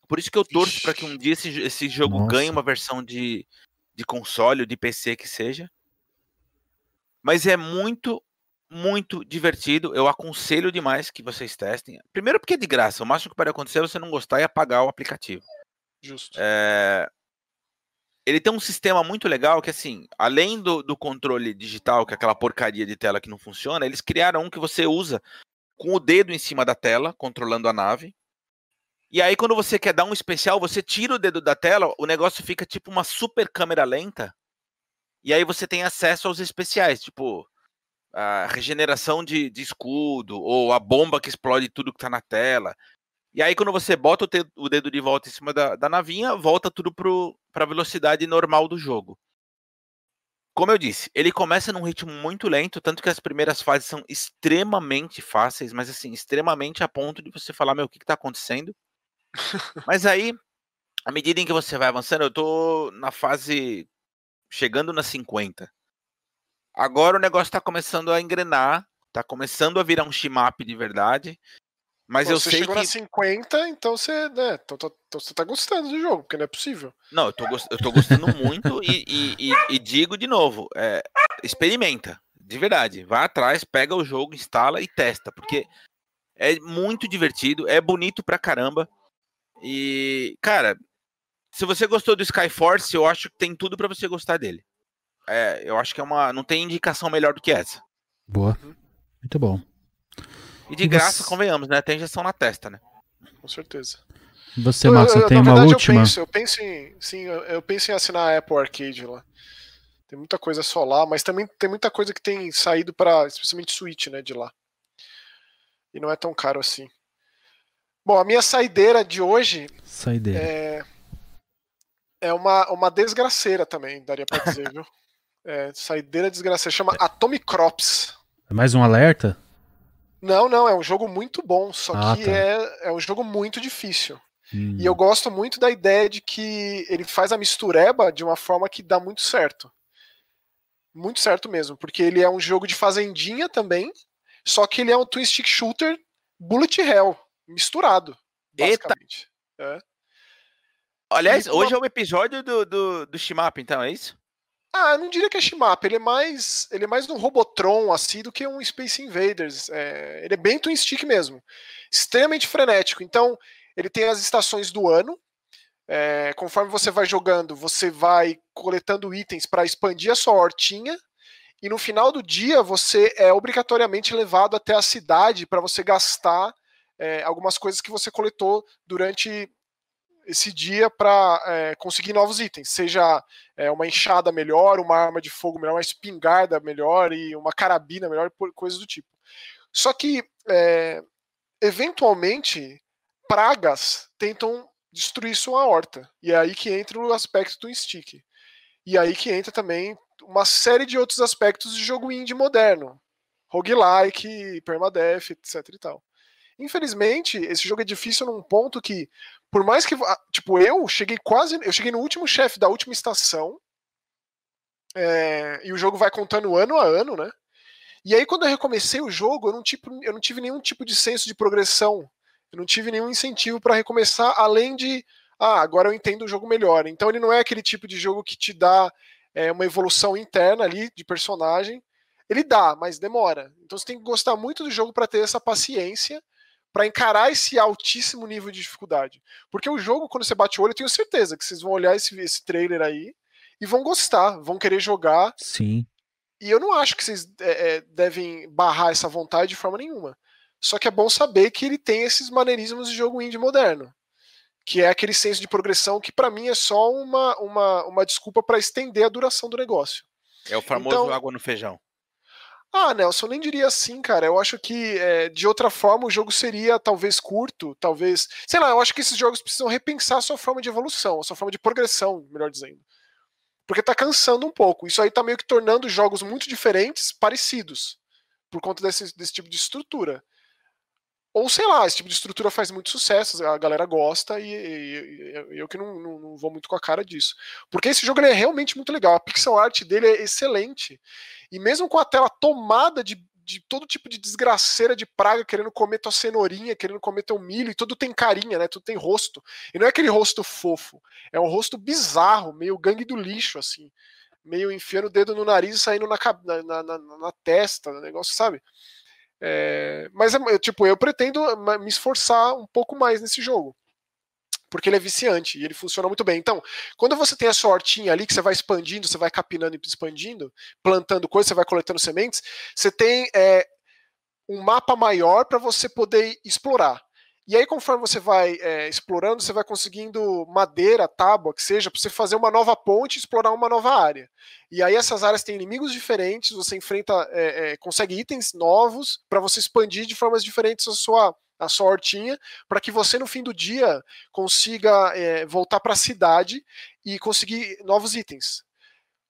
Por isso que eu torço para que um dia esse, esse jogo Nossa. ganhe uma versão de, de console de PC que seja. Mas é muito muito divertido. Eu aconselho demais que vocês testem. Primeiro porque é de graça. O máximo que pode acontecer é você não gostar e apagar o aplicativo. Justo. É... Ele tem um sistema muito legal que, assim, além do, do controle digital, que é aquela porcaria de tela que não funciona, eles criaram um que você usa com o dedo em cima da tela, controlando a nave. E aí, quando você quer dar um especial, você tira o dedo da tela, o negócio fica tipo uma super câmera lenta. E aí você tem acesso aos especiais, tipo a regeneração de, de escudo, ou a bomba que explode tudo que tá na tela. E aí, quando você bota o, te, o dedo de volta em cima da, da navinha, volta tudo para velocidade normal do jogo. Como eu disse, ele começa num ritmo muito lento, tanto que as primeiras fases são extremamente fáceis, mas assim, extremamente a ponto de você falar, meu, o que, que tá acontecendo? mas aí, à medida em que você vai avançando, eu tô na fase chegando nas 50. Agora o negócio tá começando a engrenar, tá começando a virar um shimap de verdade. Mas Pô, eu você sei chegou que. na 50, então você, né, então, então, então, você tá gostando do jogo, porque não é possível. Não, eu tô, eu tô gostando muito e, e, e, e, digo de novo: é, experimenta, de verdade. Vai atrás, pega o jogo, instala e testa, porque é muito divertido, é bonito pra caramba. E, cara, se você gostou do Skyforce, eu acho que tem tudo para você gostar dele. É, eu acho que é uma. Não tem indicação melhor do que essa. Boa. Muito bom. E de graça, convenhamos, né? Tem injeção na testa, né? Com certeza. Você, Max, você tem uma verdade, última? Eu penso, eu penso em, sim, eu penso em assinar a Apple Arcade lá. Tem muita coisa só lá, mas também tem muita coisa que tem saído para, especialmente Switch, né, de lá. E não é tão caro assim. Bom, a minha saideira de hoje saideira. é é uma, uma desgraceira também, daria para dizer, (laughs) viu? É, saideira desgraceira, chama Atomic Crops. É mais um alerta? Não, não, é um jogo muito bom, só ah, que tá. é, é um jogo muito difícil. Hum. E eu gosto muito da ideia de que ele faz a mistureba de uma forma que dá muito certo. Muito certo mesmo, porque ele é um jogo de fazendinha também, só que ele é um twin stick shooter bullet hell, misturado, basicamente. Eita. É. Aliás, e, hoje é o episódio do, do, do Shimap, então, é isso? Ah, eu não diria que é Shimap, ele é mais ele é mais um Robotron assim do que um Space Invaders. É, ele é bem twin stick mesmo, extremamente frenético. Então ele tem as estações do ano. É, conforme você vai jogando, você vai coletando itens para expandir a sua hortinha. E no final do dia você é obrigatoriamente levado até a cidade para você gastar é, algumas coisas que você coletou durante esse dia para é, conseguir novos itens, seja é, uma enxada melhor, uma arma de fogo melhor, uma espingarda melhor e uma carabina melhor, coisas do tipo. Só que, é, eventualmente, pragas tentam destruir sua horta, e é aí que entra o aspecto do stick. E aí que entra também uma série de outros aspectos de jogo indie moderno, roguelike, permadeath, etc e tal. Infelizmente, esse jogo é difícil num ponto que por mais que. Ah, tipo, eu cheguei quase. Eu cheguei no último chefe da última estação. É, e o jogo vai contando ano a ano, né? E aí, quando eu recomecei o jogo, eu não, tipo, eu não tive nenhum tipo de senso de progressão. Eu não tive nenhum incentivo para recomeçar, além de. Ah, agora eu entendo o jogo melhor. Então, ele não é aquele tipo de jogo que te dá é, uma evolução interna ali de personagem. Ele dá, mas demora. Então, você tem que gostar muito do jogo para ter essa paciência para encarar esse altíssimo nível de dificuldade. Porque o jogo, quando você bate o olho, eu tenho certeza que vocês vão olhar esse, esse trailer aí e vão gostar, vão querer jogar. Sim. E eu não acho que vocês é, é, devem barrar essa vontade de forma nenhuma. Só que é bom saber que ele tem esses maneirismos de jogo indie moderno. Que é aquele senso de progressão que, para mim, é só uma, uma, uma desculpa para estender a duração do negócio. É o famoso então, água no feijão. Ah, Nelson, nem diria assim, cara. Eu acho que é, de outra forma o jogo seria talvez curto, talvez. Sei lá, eu acho que esses jogos precisam repensar a sua forma de evolução, a sua forma de progressão, melhor dizendo. Porque tá cansando um pouco. Isso aí tá meio que tornando jogos muito diferentes parecidos. Por conta desse, desse tipo de estrutura. Ou sei lá, esse tipo de estrutura faz muito sucesso, a galera gosta e, e, e eu que não, não, não, vou muito com a cara disso. Porque esse jogo é realmente muito legal, a pixel art dele é excelente. E mesmo com a tela tomada de, de todo tipo de desgraceira de praga querendo comer tua cenourinha, querendo comer teu milho, e tudo tem carinha, né? Tudo tem rosto. E não é aquele rosto fofo, é um rosto bizarro, meio gangue do lixo, assim. meio enfiando o dedo no nariz e saindo na, na, na, na testa, negócio, sabe? É, mas, é, tipo, eu pretendo me esforçar um pouco mais nesse jogo. Porque ele é viciante e ele funciona muito bem. Então, quando você tem a sua hortinha ali, que você vai expandindo, você vai capinando e expandindo, plantando coisas, você vai coletando sementes, você tem é, um mapa maior para você poder explorar. E aí, conforme você vai é, explorando, você vai conseguindo madeira, tábua, que seja, para você fazer uma nova ponte e explorar uma nova área. E aí, essas áreas têm inimigos diferentes, você enfrenta, é, é, consegue itens novos para você expandir de formas diferentes a sua, a sua hortinha, para que você, no fim do dia, consiga é, voltar para a cidade e conseguir novos itens.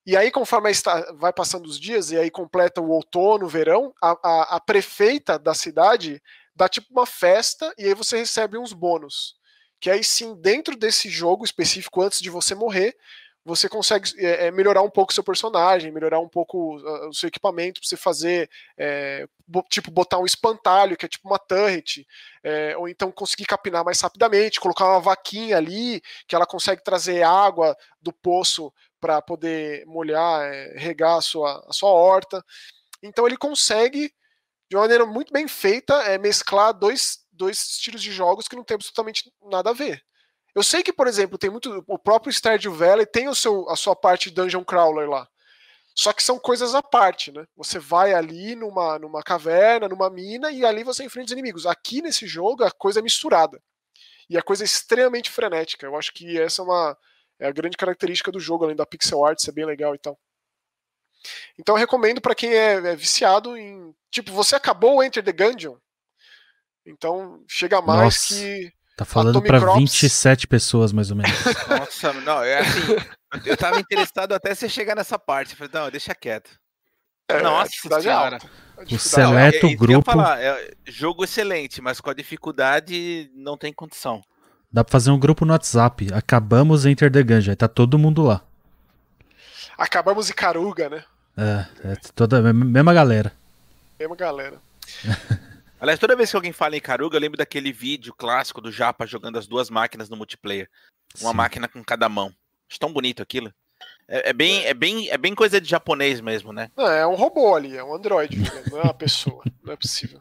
E aí, conforme vai passando os dias, e aí completa o outono, o verão, a, a, a prefeita da cidade dá tipo uma festa e aí você recebe uns bônus. Que aí sim, dentro desse jogo específico, antes de você morrer, você consegue é, é melhorar um pouco seu personagem, melhorar um pouco o seu equipamento para você fazer, é, bo tipo, botar um espantalho, que é tipo uma turret, é, ou então conseguir capinar mais rapidamente, colocar uma vaquinha ali, que ela consegue trazer água do poço para poder molhar, é, regar a sua, a sua horta. Então ele consegue de uma maneira muito bem feita, é mesclar dois, dois estilos de jogos que não tem absolutamente nada a ver. Eu sei que, por exemplo, tem muito. O próprio Stardew Valley tem o seu, a sua parte Dungeon Crawler lá. Só que são coisas à parte, né? Você vai ali numa, numa caverna, numa mina, e ali você enfrenta os inimigos. Aqui nesse jogo a coisa é misturada. E a coisa é extremamente frenética. Eu acho que essa é uma é a grande característica do jogo, além da pixel art ser bem legal e tal. Então eu recomendo para quem é, é, viciado em. Tipo, você acabou o Enter the Gungeon. Então chega mais Nossa, que. Tá falando para 27 pessoas, mais ou menos. (laughs) Nossa, não, é assim. Eu tava interessado até você chegar nessa parte. Eu falei, não, deixa quieto. É, Nossa senhora. O seleto é, grupo. Falar, é, jogo excelente, mas com a dificuldade não tem condição. Dá pra fazer um grupo no WhatsApp. Acabamos Enter the Gungeon. Aí tá todo mundo lá. Acabamos em Caruga, né? É, é toda a mesma galera. Mesma galera. (laughs) Aliás, toda vez que alguém fala em Caruga, eu lembro daquele vídeo clássico do Japa jogando as duas máquinas no multiplayer. Uma Sim. máquina com cada mão. Acho tão bonito aquilo. É, é, bem, é, bem, é bem coisa de japonês mesmo, né? Não, é um robô ali, é um androide, não é uma pessoa. (laughs) Não é possível.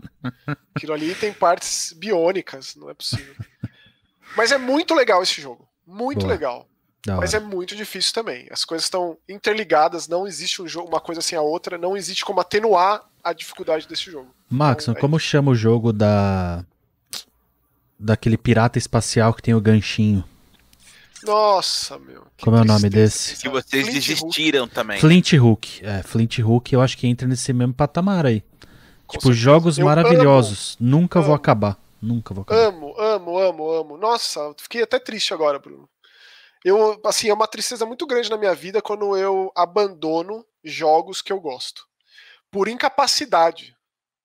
Aquilo ali tem partes biônicas, não é possível. Mas é muito legal esse jogo. Muito Boa. legal. Mas é muito difícil também. As coisas estão interligadas, não existe um jogo, uma coisa sem a outra, não existe como atenuar a dificuldade desse jogo. Max, então, é como chama o jogo da daquele pirata espacial que tem o ganchinho? Nossa, meu. Como é o nome desse? Que vocês Flint desistiram Hook. também. Flint Hook. É, Flint Hook eu acho que entra nesse mesmo patamar aí. Com tipo, certeza. jogos eu maravilhosos. Amo, Nunca amo. vou acabar. Nunca vou acabar. Amo, amo, amo, amo. Nossa, fiquei até triste agora, Bruno eu assim é uma tristeza muito grande na minha vida quando eu abandono jogos que eu gosto. Por incapacidade.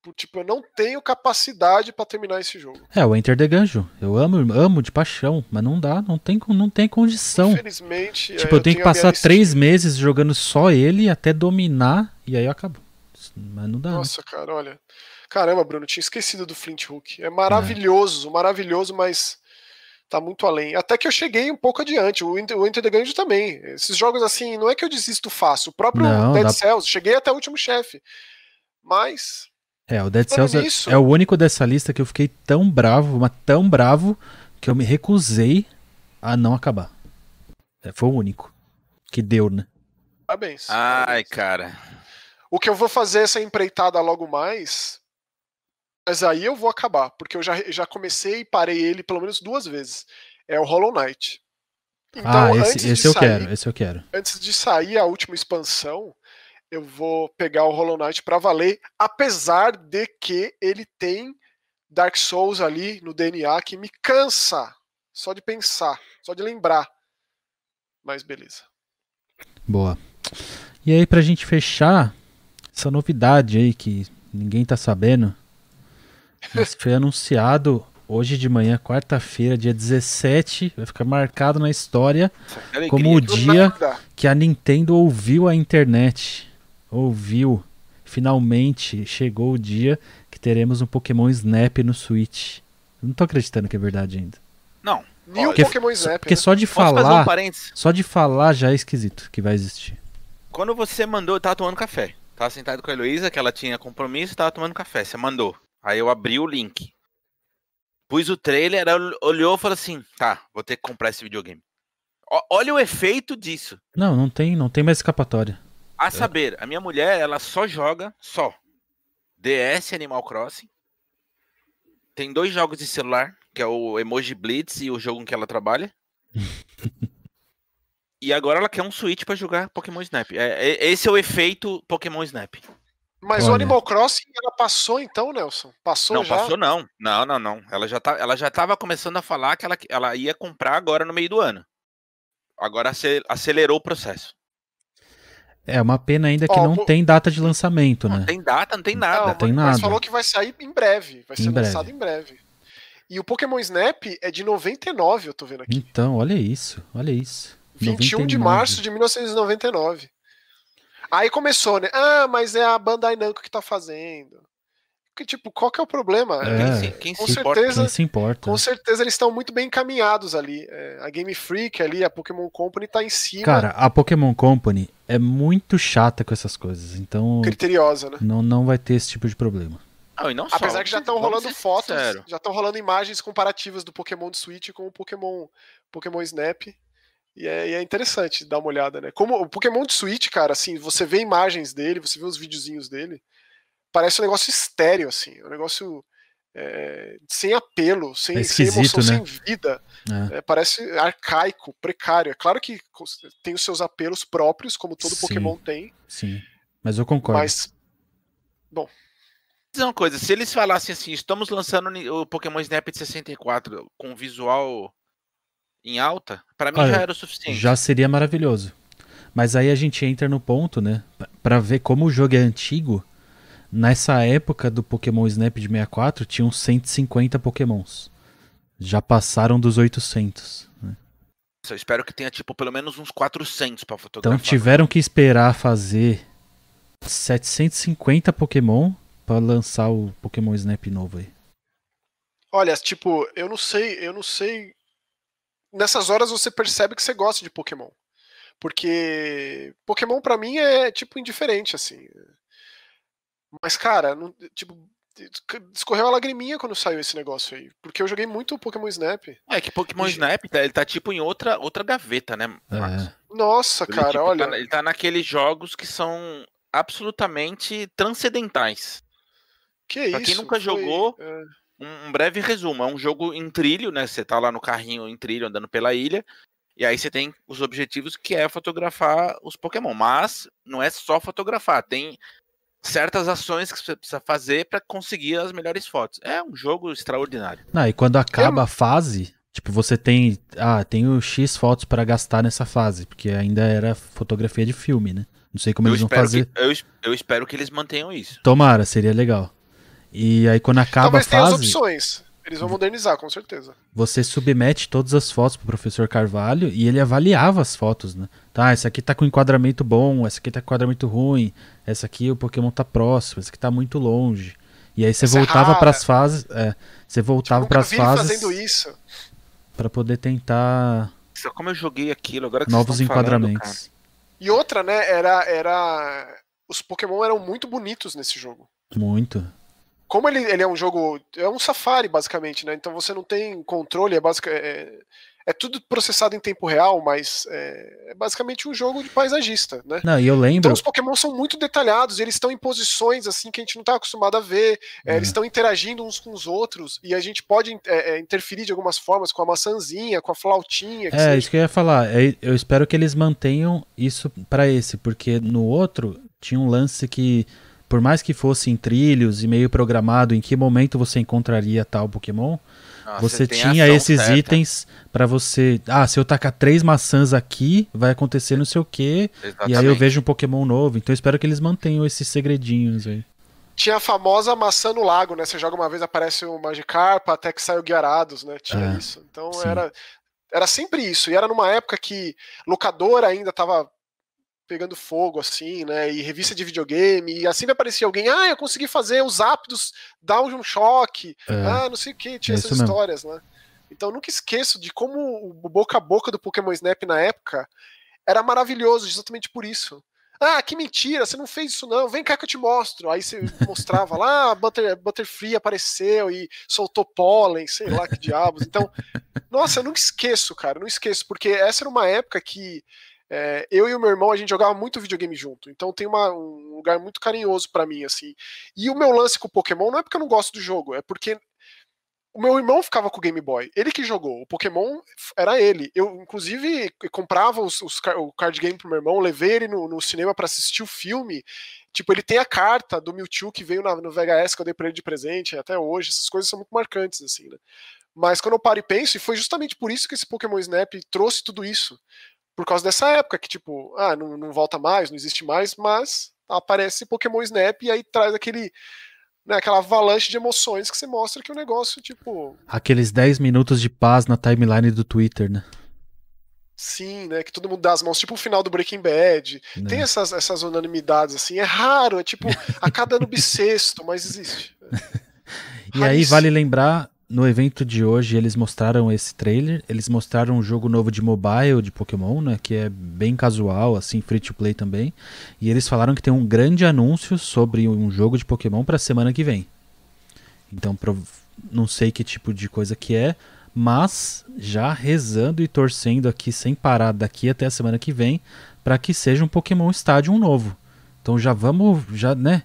Por, tipo eu não tenho capacidade para terminar esse jogo. É o Enter the Gungeon. Eu amo amo de paixão mas não dá não tem não tem condição. Infelizmente tipo é, eu, eu tenho que passar três meses jogando só ele até dominar e aí eu acabo mas não dá né? nossa né? cara olha. Caramba Bruno tinha esquecido do Flint Hook. É maravilhoso é. maravilhoso mas tá muito além. Até que eu cheguei um pouco adiante. O Enter, o Enter the Gungeon também. Esses jogos assim, não é que eu desisto fácil. O próprio não, Dead dá... Cells, cheguei até o último chefe. Mas. É, o Dead Cells é, nisso... é o único dessa lista que eu fiquei tão bravo, mas tão bravo, que eu me recusei a não acabar. É, foi o único. Que deu, né? Parabéns. Ai, parabéns. cara. O que eu vou fazer essa empreitada logo mais mas aí eu vou acabar, porque eu já, já comecei e parei ele pelo menos duas vezes. É o Hollow Knight. Então, ah, esse, esse eu sair, quero, esse eu quero. Antes de sair a última expansão, eu vou pegar o Hollow Knight para valer, apesar de que ele tem Dark Souls ali no DNA que me cansa só de pensar, só de lembrar. Mas beleza. Boa. E aí pra gente fechar essa novidade aí que ninguém tá sabendo, mas foi anunciado hoje de manhã, quarta-feira, dia 17. Vai ficar marcado na história como o dia que a Nintendo ouviu a internet. Ouviu. Finalmente chegou o dia que teremos um Pokémon Snap no Switch. não tô acreditando que é verdade ainda. Não. Nem o Pokémon Snap. Porque né? só de falar. Um só de falar já é esquisito que vai existir. quando você mandou, eu tava tomando café. Tava sentado com a Heloísa, que ela tinha compromisso, tava tomando café. Você mandou. Aí eu abri o link. Pus o trailer, ela olhou e falou assim: tá, vou ter que comprar esse videogame. Ó, olha o efeito disso. Não, não tem, não tem mais escapatória. A saber, a minha mulher, ela só joga, só. DS Animal Crossing. Tem dois jogos de celular, que é o Emoji Blitz e o jogo em que ela trabalha. (laughs) e agora ela quer um Switch pra jogar Pokémon Snap. É, é- esse é o efeito Pokémon Snap. Mas o Olha. Animal Crossing, ela passou então, Nelson? Passou não, já? passou não. Não, não, não. Ela já, tá, ela já tava começando a falar que ela, ela ia comprar agora no meio do ano. Agora ace- acelerou o processo. É uma pena ainda que Ó, não tem data de lançamento, Não né? tem data, não tem Não, nada. tem mas nada. falou que vai sair em breve. Vai Em ser breve. lançado em breve. E o Pokémon Snap é de 99, eu tô vendo aqui. Então, olha isso, olha isso. 21 de 99. março de 1999. Aí começou, né? Ah, mas é a Bandai Namco que tá fazendo. Que, tipo, qual que é o problema? É. Quem se, quem Com se certeza. Quem se importa? Com certeza eles estão muito bem encaminhados ali. É, a Game Freak ali, a Pokémon Company tá em cima, Cara, a Pokémon Company é muito chata com essas coisas, então criteriosa, né? não, não vai ter esse tipo de problema. Não, e não só, Apesar que já estão rolando fotos, sinceros. já estão rolando imagens comparativas do Pokémon do Switch com o Pokémon, Pokémon Snap. E é, e é interessante dar uma olhada, né? Como o Pokémon de Switch, cara, assim, você vê imagens dele, você vê os videozinhos dele, parece um negócio estéreo, assim, um negócio é, sem apelo, sem, É sem emoção, né? sem vida. É. É, parece arcaico, precário. É claro que tem os seus apelos próprios, como todo Sim. Pokémon tem, Sim. Mas eu concordo. mas dizer uma coisa, se eles falassem assim, estamos lançando o Pokémon Snap de 64 com visual em alta, pra mim Olha, já era o suficiente. Já seria maravilhoso. Mas aí a gente entra no ponto, né? Pra ver como o jogo é antigo. Nessa época do Pokémon Snap de 64, tinham 150 Pokémons. Já passaram dos 800. né? Eu espero que tenha tipo pelo menos uns 400 pra Então fotografar. tiveram que esperar fazer 750 Pokémon pra lançar o Pokémon Snap novo aí. olha, tipo, eu não sei, eu não sei. Nessas horas você percebe que você gosta de Pokémon. Porque Pokémon pra mim é tipo indiferente, assim. Mas, cara, não- tipo, escorreu a lagriminha quando saiu esse negócio aí. Porque eu joguei muito Pokémon Snap. É que Pokémon E- Snap, tá- ele tá tipo em outra, outra gaveta, né, Marcos? É. Nossa, Ele, cara, tipo, olha. tá- ele tá naqueles jogos que são absolutamente transcendentais. Que pra isso? quem nunca foi- jogou, é, Um, um breve resumo, é um jogo em trilho, né? Você tá lá no carrinho em trilho andando pela ilha, e aí você tem os objetivos que é fotografar os Pokémon. Mas não é só fotografar, tem certas ações que você precisa fazer pra conseguir as melhores fotos. É um jogo extraordinário. Não, e quando acaba a fase, tipo, você tem. Ah, tenho X fotos pra gastar nessa fase, porque ainda era fotografia de filme, né? Não sei como Eu eles vão fazer. que, eu, eu espero que eles mantenham isso. Tomara, seria legal. E aí quando acaba Talvez a tenha as fase, opções. Eles vão modernizar, com certeza. você submete todas as fotos pro professor Carvalho e ele avaliava as fotos, né? Tá, essa aqui tá com enquadramento bom, essa aqui tá com enquadramento ruim, essa aqui o Pokémon tá próximo, essa aqui tá muito longe. E aí você Essa é voltava rara. pras fases, é, você voltava Nunca pras vi ele fases fazendo isso. pra poder tentar Só como eu joguei aquilo, agora que novos estão falando, enquadramentos. E outra, né, era, era. Os Pokémon eram muito bonitos nesse jogo. Muito. Como ele, ele é um jogo. É um safari, basicamente, né? Então você não tem controle, é, basic, é, é tudo processado em tempo real, mas é, é basicamente um jogo de paisagista, né? Não, e eu lembro, Então os Pokémon são muito detalhados, eles estão em posições assim que a gente não está acostumado a ver, é, É. eles estão interagindo uns com os outros, e a gente pode é, é, interferir de algumas formas com a maçãzinha, com a flautinha. É, seja. isso que eu ia falar. É, Eu espero que eles mantenham isso pra esse, porque no outro tinha um lance que, por mais que fosse em trilhos e meio programado, em que momento você encontraria tal Pokémon, Ah, você tinha esses certa. itens pra você. Ah, se eu tacar três maçãs aqui, vai acontecer não sei o quê. E aí eu Exatamente. vejo um Pokémon novo. Então eu espero que eles mantenham esses segredinhos aí. Tinha a famosa maçã no lago, né? Você joga uma vez, aparece o Magikarp, até que sai o Guiarados, né? Tinha É, isso. Então sim. era, era sempre isso. E era numa época que locadora ainda tava pegando fogo, assim, né? E revista de videogame, e assim aparecia alguém, ah, eu consegui fazer os dar um choque, É, ah, não sei o que, tinha é essas isso mesmo. histórias, né? Então eu nunca esqueço de como o boca a boca do Pokémon Snap na época era maravilhoso, exatamente por isso. Ah, que mentira, você não fez isso não, vem cá que eu te mostro. Aí você mostrava lá, ah, Butter, Butterfree apareceu e soltou pólen, sei lá que diabos. Então, nossa, eu nunca esqueço, cara, não esqueço, porque essa era uma época que é, eu e o meu irmão, a gente jogava muito videogame junto, então tem uma, um lugar muito carinhoso para mim, assim. E o meu lance com o Pokémon não é porque eu não gosto do jogo, é porque o meu irmão ficava com o Game Boy. Ele que jogou. O Pokémon era ele. Eu, inclusive, comprava os, os, o card game pro meu irmão, levei ele no, no cinema para assistir o filme. Tipo, ele tem a carta do Mewtwo que veio na, no VHS que eu dei pra ele de presente até hoje. Essas coisas são muito marcantes, assim, né? Mas quando eu paro e penso, e foi justamente por isso que esse Pokémon Snap trouxe tudo isso. Por causa dessa época, que, tipo, ah, não, não volta mais, não existe mais, mas aparece Pokémon Snap e aí traz aquele né, aquela avalanche de emoções que você mostra que o negócio, tipo. Aqueles 10 minutos de paz na timeline do Twitter, né? Sim, né? Que todo mundo dá as mãos, tipo o final do Breaking Bad. Né. Tem essas, essas unanimidades, assim. É raro, é tipo a cada ano (laughs) bissexto, mas existe. (laughs) e aí vale lembrar no evento de hoje eles mostraram esse trailer, eles mostraram um jogo novo de mobile de Pokémon, né, que é bem casual, assim, free to play também. E eles falaram que tem um grande anúncio sobre um jogo de Pokémon para semana que vem. Então, não sei que tipo de coisa que é, mas já rezando e torcendo aqui sem parar daqui até a semana que vem para que seja um Pokémon Stadium novo. Então já vamos, já, né?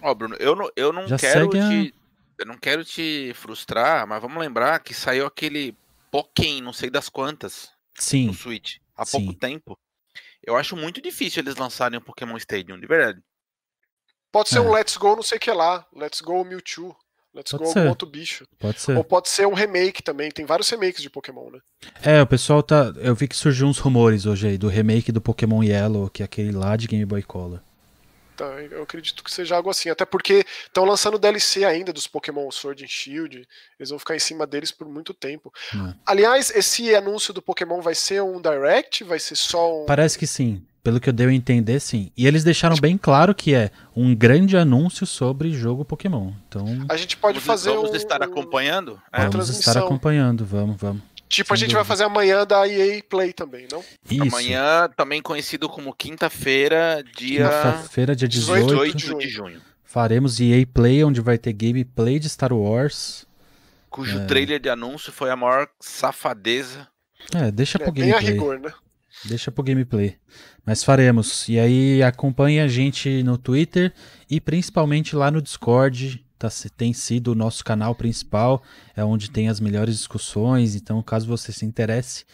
Ó, oh, Bruno, eu não, eu não já quero a eu não quero te frustrar, mas vamos lembrar que saiu aquele Pokémon, não sei das quantas, Sim. no Switch, há Sim. pouco tempo. Eu acho muito difícil eles lançarem um Pokémon Stadium, de verdade. Pode ser é. um Let's Go não sei o que lá, Let's Go Mewtwo. Let's pode Go ser. outro bicho. Pode ser. Ou pode ser um remake também. Tem vários remakes de Pokémon, né? É, o pessoal tá. Eu vi que surgiu uns rumores hoje aí do remake do Pokémon Yellow, que é aquele lá de Game Boy Color. Tá, eu acredito que seja algo assim. Até porque estão lançando DLC ainda dos Pokémon Sword and Shield. Eles vão ficar em cima deles por muito tempo. Hum. Aliás, esse anúncio do Pokémon vai ser um Direct? Vai ser só um. Parece que sim. Pelo que eu dei a entender, sim. E eles deixaram bem claro que é um grande anúncio sobre jogo Pokémon. Então. A gente pode vamos, fazer. Vamos um, estar acompanhando? É. Vamos estar acompanhando, vamos, vamos. Tipo, Sem a gente dúvida. vai fazer amanhã da EA Play também, não? Isso. Amanhã, também conhecido como quinta-feira, dia. Quinta-feira, dia 18, 18 de, junho. de junho. Faremos EA Play, onde vai ter gameplay de Star Wars. Cujo é... trailer de anúncio foi a maior safadeza. É, deixa é, pro gameplay. Bem a rigor, né? Deixa pro gameplay. Mas faremos. E aí acompanhe a gente no Twitter e principalmente lá no Discord tá, tem sido o nosso canal principal, é onde tem as melhores discussões. Então, caso você se interesse,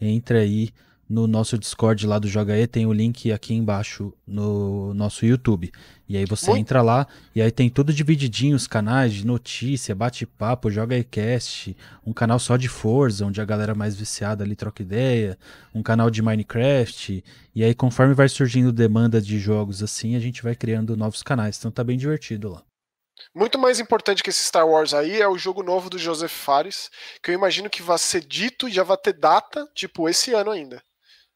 entre aí no nosso Discord lá do Joga E, tem o link aqui embaixo no nosso YouTube. E aí você Muito. entra lá e aí tem tudo divididinho, os canais de notícia, bate-papo, Joga Ecast, um canal só de Forza, onde a galera mais viciada ali troca ideia, um canal de Minecraft. E aí conforme vai surgindo demanda de jogos assim, a gente vai criando novos canais. Então tá bem divertido lá. Muito mais importante que esse Star Wars aí é o jogo novo do Joseph Fares, que eu imagino que vai ser dito e já vai ter data, tipo, esse ano ainda.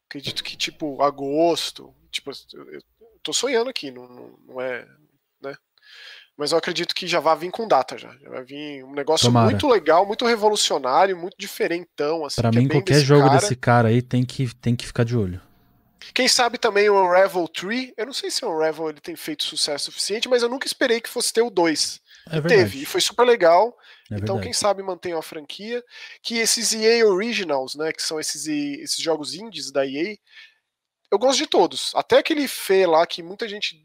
Acredito que, tipo, agosto. Tipo, eu, tô sonhando aqui, não, não, é. Né? Mas eu acredito que já vai vir com data já. Já vai vir um negócio Tomara. muito legal, muito revolucionário, muito diferentão. Assim, pra mim, é qualquer jogo cara. desse cara aí tem que, tem que ficar de olho. Quem sabe também o Unravel 3. Eu não sei se o Unravel ele tem feito sucesso suficiente, mas eu nunca esperei que fosse ter o 2. É teve, e foi super legal. É então, verdade. quem sabe mantém a franquia. Que esses EA Originals, né? Que são esses, esses jogos indies da EA. Eu gosto de todos. Até aquele Fê lá que muita gente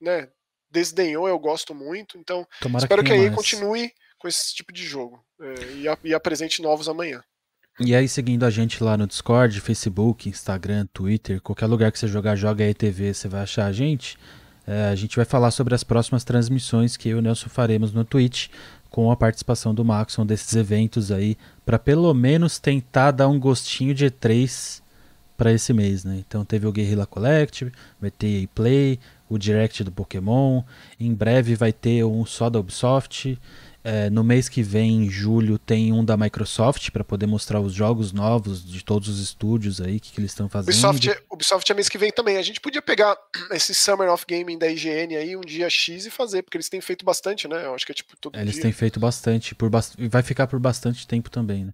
né, desdenhou, eu gosto muito. Então, Tomara espero que, que a EA continue com esse tipo de jogo. É, e, e apresente novos amanhã. E aí, seguindo a gente lá no Discord, Facebook, Instagram, Twitter, qualquer lugar que você jogar Joga aí TV, você vai achar a gente. É, a gente vai falar sobre as próximas transmissões que eu e o Nelson faremos no Twitch, com a participação do Maxon desses eventos aí, para pelo menos tentar dar um gostinho de E3 para esse mês, né? Então teve o Guerrilla Collective, vai ter Play, o Direct do Pokémon, em breve vai ter um só da Ubisoft. É, no mês que vem, em julho, tem um da Microsoft para poder mostrar os jogos novos de todos os estúdios aí, que, que eles estão fazendo. Ubisoft, é, Ubisoft é mês que vem também. A gente podia pegar esse Summer of Gaming da IGN aí um dia X e fazer, porque eles têm feito bastante, né? Eu acho que é tipo todo é, Eles dia. têm feito bastante, por e vai ficar por bastante tempo também, né?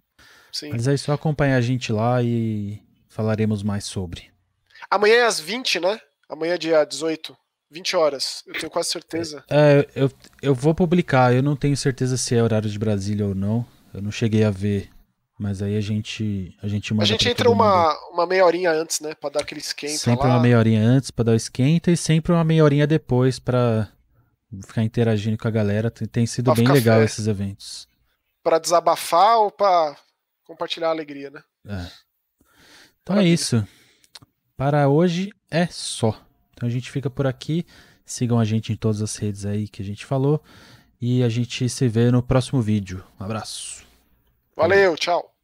Sim. Mas é só acompanhar a gente lá e falaremos mais sobre. Amanhã é às 20, né? Amanhã, dia 18, 20 horas. Eu tenho quase certeza. É, eu, eu vou publicar. Eu não tenho certeza se é horário de Brasília ou não. Eu não cheguei a ver. Mas aí a gente a gente manda A gente entra uma, mundo. uma meia horinha antes, né? Pra dar aquele esquenta sempre lá. uma meia horinha antes pra dar o esquenta e sempre uma meia horinha depois pra ficar interagindo com a galera. Tem, sido Pra bem legal fé. esses eventos. Pra desabafar ou pra compartilhar a alegria, né? É. Então é Maravilha. isso. Para hoje é só. Então a gente fica por aqui. Sigam a gente em todas as redes aí que a gente falou. E a gente se vê no próximo vídeo. Um abraço. Valeu, tchau.